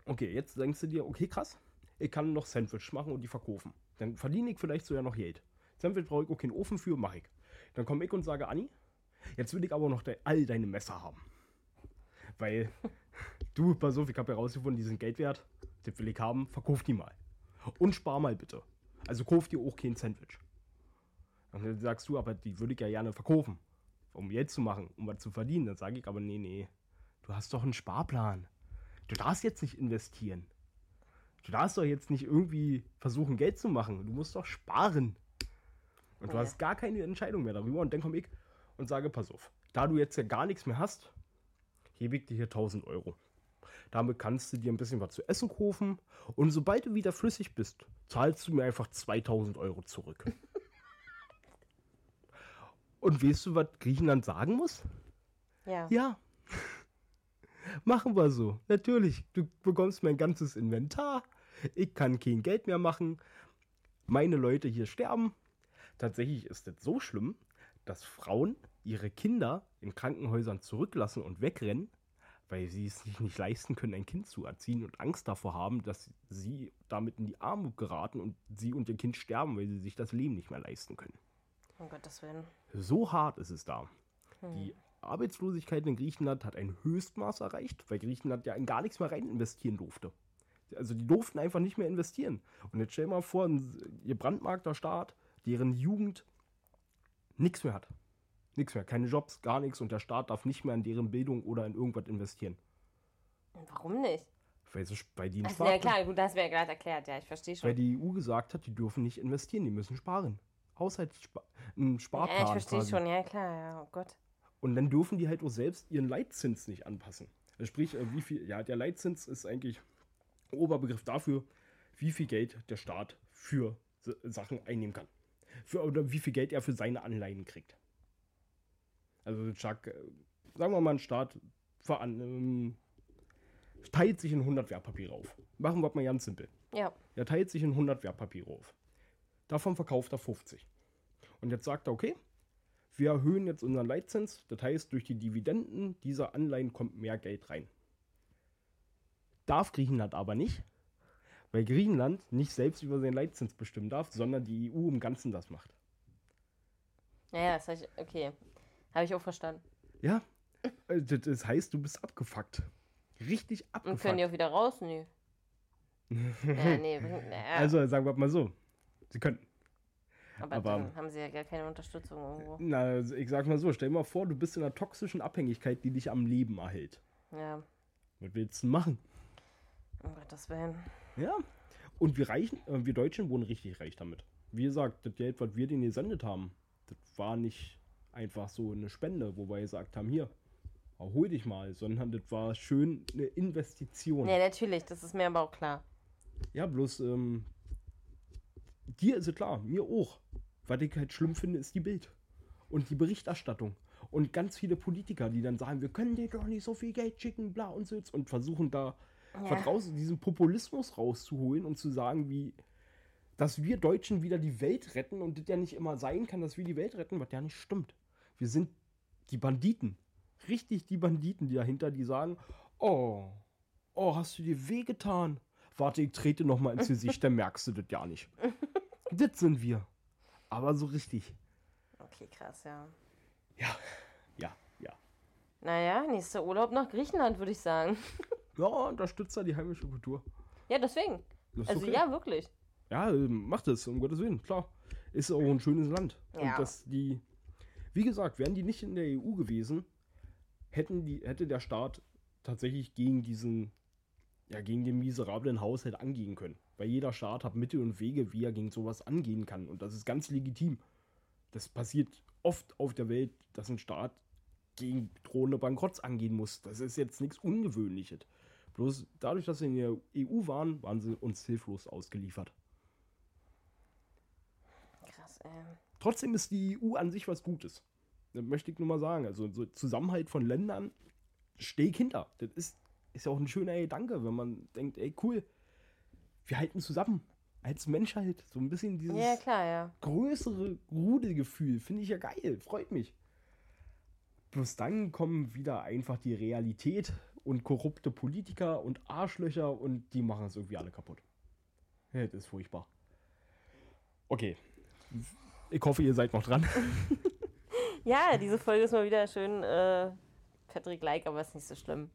okay, jetzt denkst du dir, okay, krass. Ich kann noch Sandwich machen und die verkaufen. Dann verdiene ich vielleicht sogar noch Geld. Sandwich brauche ich auch keinen Ofen für, mache ich. Dann komme ich und sage, Anni, jetzt will ich aber noch de all deine Messer haben. Weil, du, pass auf, ich habe herausgefunden, die sind Geld wert. Das will ich haben, verkauf die mal. Und spar mal bitte. Also kauf dir auch kein Sandwich. Und dann sagst du, aber die würde ich ja gerne verkaufen, um Geld zu machen, um was zu verdienen. Dann sage ich aber, nee, nee, du hast doch einen Sparplan. Du darfst jetzt nicht investieren. Du darfst doch jetzt nicht irgendwie versuchen, Geld zu machen. Du musst doch sparen. Und du Ja. hast gar keine Entscheidung mehr darüber. Und dann komme ich und sage, pass auf, da du jetzt ja gar nichts mehr hast, hebe ich dir hier 1000 Euro. Damit kannst du dir ein bisschen was zu essen kaufen. Und sobald du wieder flüssig bist, zahlst du mir einfach 2000 Euro zurück. und weißt du, was Griechenland sagen muss? Ja. Ja. Machen wir so. Natürlich. Du bekommst mein ganzes Inventar. Ich kann kein Geld mehr machen. Meine Leute hier sterben. Tatsächlich ist es so schlimm, dass Frauen ihre Kinder in Krankenhäusern zurücklassen und wegrennen, weil sie es sich nicht leisten können, ein Kind zu erziehen und Angst davor haben, dass sie damit in die Armut geraten und sie und ihr Kind sterben, weil sie sich das Leben nicht mehr leisten können. Um Gottes Willen. So hart ist es da. Die Arbeitslosigkeit in Griechenland hat ein Höchstmaß erreicht, weil Griechenland ja in gar nichts mehr rein investieren durfte. Also die durften einfach nicht mehr investieren. Und jetzt stell mal vor, ein- ihr brandmarkter Staat, deren Jugend nichts mehr hat. Nichts mehr, keine Jobs, gar nichts und der Staat darf nicht mehr in deren Bildung oder in irgendwas investieren. Warum nicht? Weil, sie, weil, die Also, ja klar, gut, das wäre gerade erklärt, ja, ich verstehe schon. weil die EU gesagt hat, die dürfen nicht investieren, die müssen sparen. Haushaltsspa ein Sparplan. ja, ich verstehe schon, ja klar, ja, oh Gott. Und dann dürfen die halt auch selbst ihren Leitzins nicht anpassen. Also Sprich, äh, wie viel, ja, der Leitzins ist eigentlich Oberbegriff dafür, wie viel Geld der Staat für Sachen einnehmen kann. Für, oder wie viel Geld er für seine Anleihen kriegt. Also, Chuck, äh, sagen wir mal, ein Staat ähm, teilt sich in 100 Wertpapiere auf. Machen wir mal ganz simpel. Ja, Er teilt sich in 100 Wertpapiere auf. Davon verkauft er 50. Und jetzt sagt er, okay, wir erhöhen jetzt unseren Leitzins. Das heißt, durch die Dividenden dieser Anleihen kommt mehr Geld rein. Darf Griechenland aber nicht, weil Griechenland nicht selbst über seinen Leitzins bestimmen darf, sondern die EU im Ganzen das macht. ja, ja, das ich, okay. Habe ich auch verstanden. Ja, äh, das heißt, du bist abgefuckt. Richtig Und können die abgefuckt. auch wieder raus? Ja, nee, bringt- naja, Also sagen wir mal so, sie können. aber, aber- dann haben sie ja gar keine Unterstützung irgendwo. Na, also ich sag mal so, stell mal vor, du bist in einer toxischen Abhängigkeit, die dich am Leben erhält. Ja, Was willst du machen? um Gottes Willen. Ja. Und wir Reichen, äh, wir Deutschen wurden richtig reich damit. Wie gesagt, das Geld, was wir denen gesendet haben, das war nicht einfach so eine Spende, wo wir gesagt haben, hier, hol dich mal, sondern das war schön eine Investition. Ja, natürlich, das ist mir aber auch klar. Ja, bloß, ähm, dir ist es klar, mir auch. Was ich halt schlimm finde, ist die Bild. Und die Berichterstattung. Und ganz viele Politiker, die dann sagen, wir können dir doch nicht so viel Geld schicken, bla und so. Und versuchen da Ja. raus, diesen Populismus rauszuholen und zu sagen, wie, dass wir Deutschen wieder die Welt retten und das ja nicht immer sein kann, dass wir die Welt retten, was ja nicht stimmt. Wir sind die Banditen. Richtig die Banditen, die dahinter, die sagen, oh, oh, hast du dir wehgetan? Warte, ich trete noch mal ins Gesicht, dann merkst du das ja nicht. das sind wir. Aber so richtig. Okay, krass, ja. Ja, ja, ja. Naja, nächster Urlaub nach Griechenland, würde ich sagen. Ja, unterstützt da die heimische Kultur. Ja, deswegen. Also okay. ja, wirklich. Ja, ähm, macht es, um Gottes Willen, klar. Ist auch ein schönes Land. Ja. Und dass die, wie gesagt, wären die nicht in der EU gewesen, hätten die, hätte der Staat tatsächlich gegen diesen, ja, gegen den miserablen Haushalt angehen können. Weil jeder Staat hat Mittel und Wege, wie er gegen sowas angehen kann. Und das ist ganz legitim. Das passiert oft auf der Welt, dass ein Staat gegen drohende Bankrotts angehen muss. Das ist jetzt nichts Ungewöhnliches. Bloß dadurch, dass sie in der EU waren, waren sie uns hilflos ausgeliefert. Krass, ey. Trotzdem ist die EU an sich was Gutes. Das möchte ich nur mal sagen. Also so Zusammenhalt von Ländern stehe ich hinter. Das ist, ist ja auch ein schöner Gedanke, wenn man denkt, ey cool, wir halten zusammen. Als Menschheit. So ein bisschen dieses Ja, klar, ja. größere Rudelgefühl. Finde ich ja geil. Freut mich. Bloß dann kommen wieder einfach die Realität und korrupte Politiker und Arschlöcher und die machen es irgendwie alle kaputt. Ja, das ist furchtbar. Okay. Ich hoffe, ihr seid noch dran. Ja, diese Folge ist mal wieder schön äh, Patrick like, aber ist nicht so schlimm.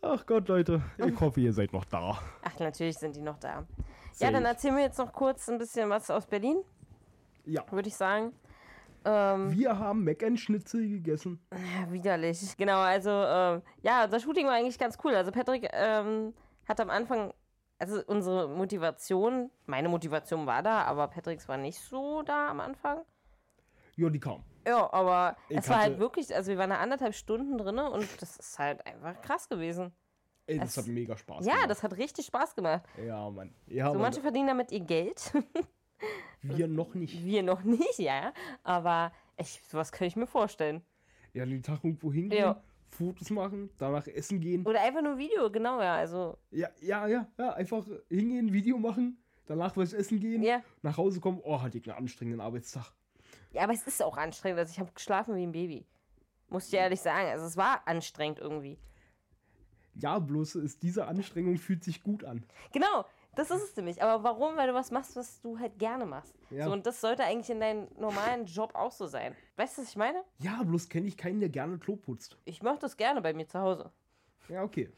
Ach Gott, Leute. Ich hoffe, ihr seid noch da. Ach, natürlich sind die noch da. Ja, Safe. dann erzähl mir jetzt noch kurz ein bisschen was aus Berlin. Ja. würde ich sagen. Ähm, Wir haben Mac Schnitzel gegessen. ja, widerlich. Genau, also ähm, ja, unser Shooting war eigentlich ganz cool. Also Patrick ähm, hat am Anfang, also unsere Motivation, meine Motivation war da, aber Patricks war nicht so da am Anfang. Ja, die kam. Ja, aber Ich es war halt wirklich, also wir waren da anderthalb Stunden drin und das ist halt einfach krass gewesen. Ey, das Es- hat mega Spaß ja, gemacht. das hat richtig Spaß gemacht. Ja, Mann. Ja, So Mann. manche verdienen damit ihr Geld, Wir noch nicht. wir noch nicht, ja. Aber ich, sowas könnte ich mir vorstellen. Ja, den Tag irgendwo hingehen, Ja. Fotos machen, danach essen gehen. Oder einfach nur Video, genau, ja. Also, Ja, ja, ja, ja. Einfach hingehen, Video machen, danach was essen gehen, ja. nach Hause kommen. Oh, hatte ich einen anstrengenden Arbeitstag. Ja, aber es ist auch anstrengend. Also ich habe geschlafen wie ein Baby. Muss ich ehrlich sagen. Also es war anstrengend irgendwie. Ja, bloß ist diese Anstrengung fühlt sich gut an. Genau, das ist es nämlich. Aber warum? Weil du was machst, was du halt gerne machst. Ja. So, und das sollte eigentlich in deinem normalen Job auch so sein. Weißt du, was ich meine? Ja, bloß kenne ich keinen, der gerne Klo putzt. Ich mache das gerne bei mir zu Hause. Ja, okay.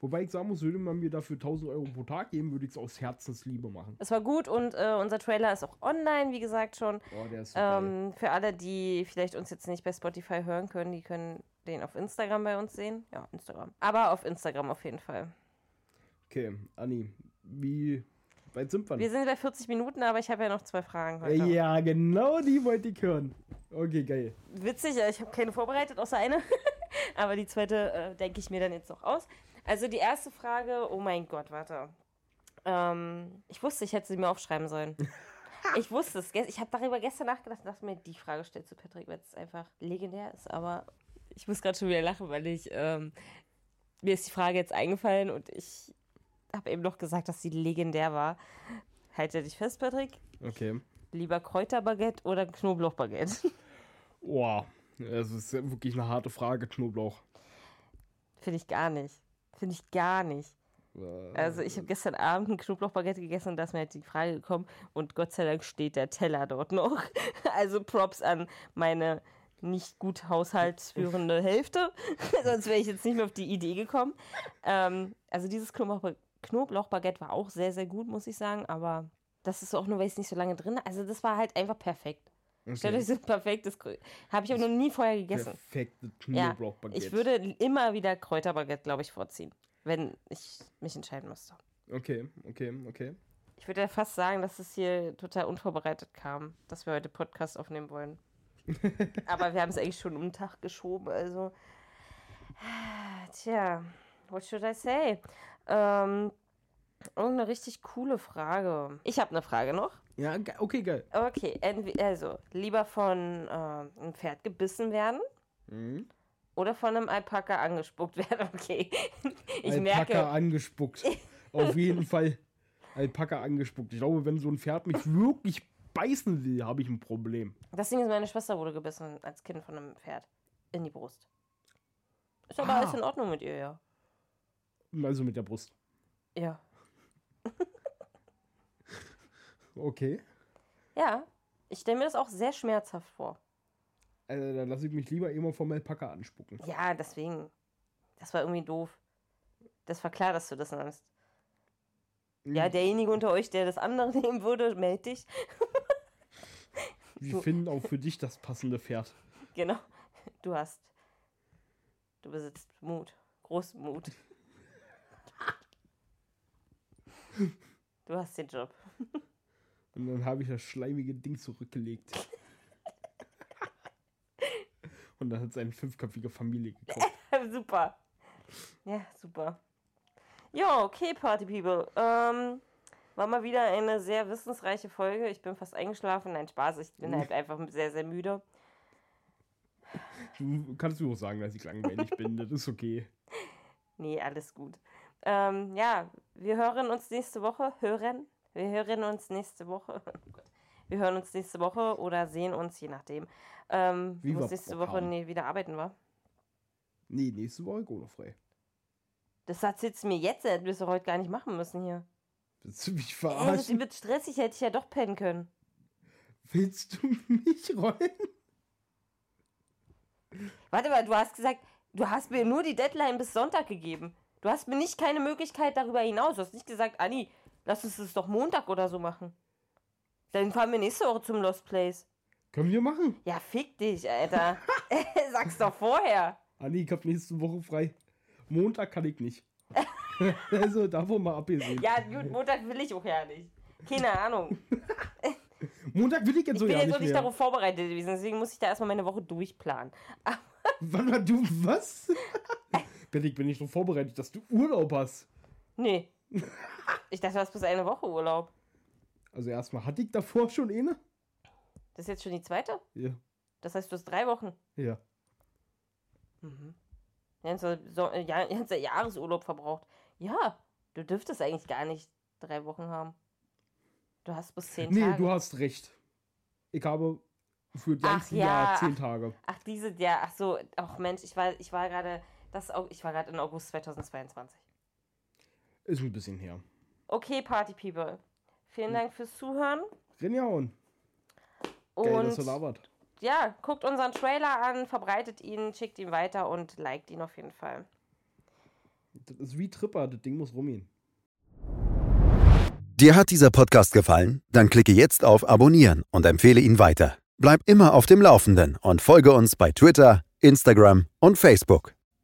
Wobei ich sagen muss, würde man mir dafür 1000 Euro pro Tag geben, würde ich es aus Herzensliebe machen. Es war gut und äh, unser Trailer ist auch online, wie gesagt schon. Oh, der ist so. Ähm, für alle, die vielleicht uns jetzt nicht bei Spotify hören können, die können den auf Instagram bei uns sehen. Ja, Instagram. Aber auf Instagram auf jeden Fall. Okay, Anni, wie weit sind wir? Wir sind bei 40 Minuten, aber ich habe ja noch zwei Fragen heute. ja, genau die wollte ich hören. Okay, geil. Witzig, ich habe keine vorbereitet, außer eine. Aber die zweite äh, denke ich mir dann jetzt noch aus. Also die erste Frage, oh mein Gott, warte. Ähm, ich wusste, ich hätte sie mir aufschreiben sollen. Ich wusste es. Ich habe darüber gestern nachgedacht dachte mir, die Frage stellst du Patrick, weil es einfach legendär ist. Aber ich muss gerade schon wieder lachen, weil ich ähm, mir ist die Frage jetzt eingefallen und ich habe eben noch gesagt, dass sie legendär war. Halte dich fest, Patrick. Okay. Lieber Kräuterbaguette oder Knoblauchbaguette? Boah, das ist wirklich eine harte Frage, Knoblauch. Finde ich gar nicht. Finde ich gar nicht. Äh, Also ich habe gestern Abend ein Knoblauchbaguette gegessen und da ist mir halt die Frage gekommen und Gott sei Dank steht der Teller dort noch. Also Props an meine nicht gut haushaltsführende Hälfte. Sonst wäre ich jetzt nicht mehr auf die Idee gekommen. Ähm, also dieses Knoblauchba Knoblauchbaguette war auch sehr, sehr gut, muss ich sagen. Aber das ist auch nur, weil es nicht so lange drin Also das war halt einfach perfekt. Stellt okay. euch so ein perfektes... Habe ich auch noch nie vorher gegessen. Perfekte Ja, Knoblauchbaguette. ich würde immer wieder Kräuterbaguette, glaube ich, vorziehen, wenn ich mich entscheiden müsste. Okay, okay, okay. Ich würde ja fast sagen, dass es hier total unvorbereitet kam, dass wir heute Podcast aufnehmen wollen. Aber wir haben es eigentlich schon um den Tag geschoben, also. Tja, what should I say? Ähm, irgendeine richtig coole Frage. Ich habe eine Frage noch. Ja, okay, geil. Okay, also, lieber von äh, einem Pferd gebissen werden Mhm. oder von einem Alpaka angespuckt werden. Okay. Ich Alpaka merke, angespuckt. Auf jeden Fall Alpaka angespuckt. Ich glaube, wenn so ein Pferd mich wirklich beißen will, habe ich ein Problem. das Ding ist, meine Schwester wurde gebissen als Kind von einem Pferd. In die Brust. Ist aber Ah. alles in Ordnung mit ihr, ja. Also mit der Brust. Ja. Okay. Ja. Ich stelle mir das auch sehr schmerzhaft vor. Also, dann lasse ich mich lieber immer vom Alpaka anspucken. Ja, deswegen. Das war irgendwie doof. Das war klar, dass du das nimmst. Ja, Hm, derjenige unter euch, der das andere nehmen würde, meld dich. Wir finden auch für dich das passende Pferd. Genau. Du hast. Du besitzt Mut. Großen Mut. Du hast den Job. Und dann habe ich das schleimige Ding zurückgelegt. Und dann hat es eine fünfköpfige Familie gekauft. super. Ja, super. Ja, okay, Party People. Ähm, war mal wieder eine sehr wissensreiche Folge. Ich bin fast eingeschlafen. Nein, Spaß. Ich bin halt einfach sehr, sehr müde. Du kannst mir auch sagen, dass ich langweilig bin. Das ist okay. Nee, alles gut. Ähm, ja, wir hören uns nächste Woche. Hören? Wir hören uns nächste Woche. Oh. Wir hören uns nächste Woche oder sehen uns, je nachdem. Ähm, Wie wir nächste Woche nee, wieder arbeiten, wa? Nee, nächste Woche frei. Das erzählst du mir jetzt, wirst du heute gar nicht machen müssen hier. Willst du mich Ey, das verarschen? wird stressig, hätte ich ja doch pennen können. Willst du mich rollen? Warte mal, du hast gesagt, du hast mir nur die Deadline bis Sonntag gegeben. Du hast mir nicht keine Möglichkeit darüber hinaus. Du hast nicht gesagt, Anni, lass uns das doch Montag oder so machen. Dann fahren wir nächste Woche zum Lost Place. Können wir machen? Ja, fick dich, Alter. Sag's doch vorher. Anni, ich hab nächste Woche frei. Montag kann ich nicht. also davon mal abgesehen. Ja, gut, Montag will ich auch ja nicht. Keine Ahnung. Montag will ich jetzt Ich so bin ja jetzt nicht noch nicht mehr. darauf vorbereitet gewesen, deswegen muss ich da erstmal meine Woche durchplanen. Wann war du was? Ich bin nicht so vorbereitet, dass du Urlaub hast. Nee. Ich dachte, du hast bis eine Woche Urlaub. Also erstmal hatte ich davor schon eine. Das ist jetzt schon die zweite? Ja. Das heißt, du hast drei Wochen. Ja. Mhm. Ganzer, so, äh, ja, ganzer Jahresurlaub verbraucht. Ja, du dürftest eigentlich gar nicht drei Wochen haben. Du hast bis zehn Nee, Tage. du hast recht. Ich habe für das ganze ja, Jahr zehn. Tage. Ach, diese, ja, ach so, ach Mensch, ich war, ich war gerade, das, ich war gerade in August 2022. Ist ein bisschen her. Okay, Party People. Vielen Dank fürs Zuhören. Rinjauen. Geil, dass du Und labert. ja, guckt unseren Trailer an, verbreitet ihn, schickt ihn weiter und liked ihn auf jeden Fall. Das ist wie Tripper, das Ding muss rumgehen. Dir hat dieser Podcast gefallen? Dann klicke jetzt auf Abonnieren und empfehle ihn weiter. Bleib immer auf dem Laufenden und folge uns bei Twitter, Instagram und Facebook.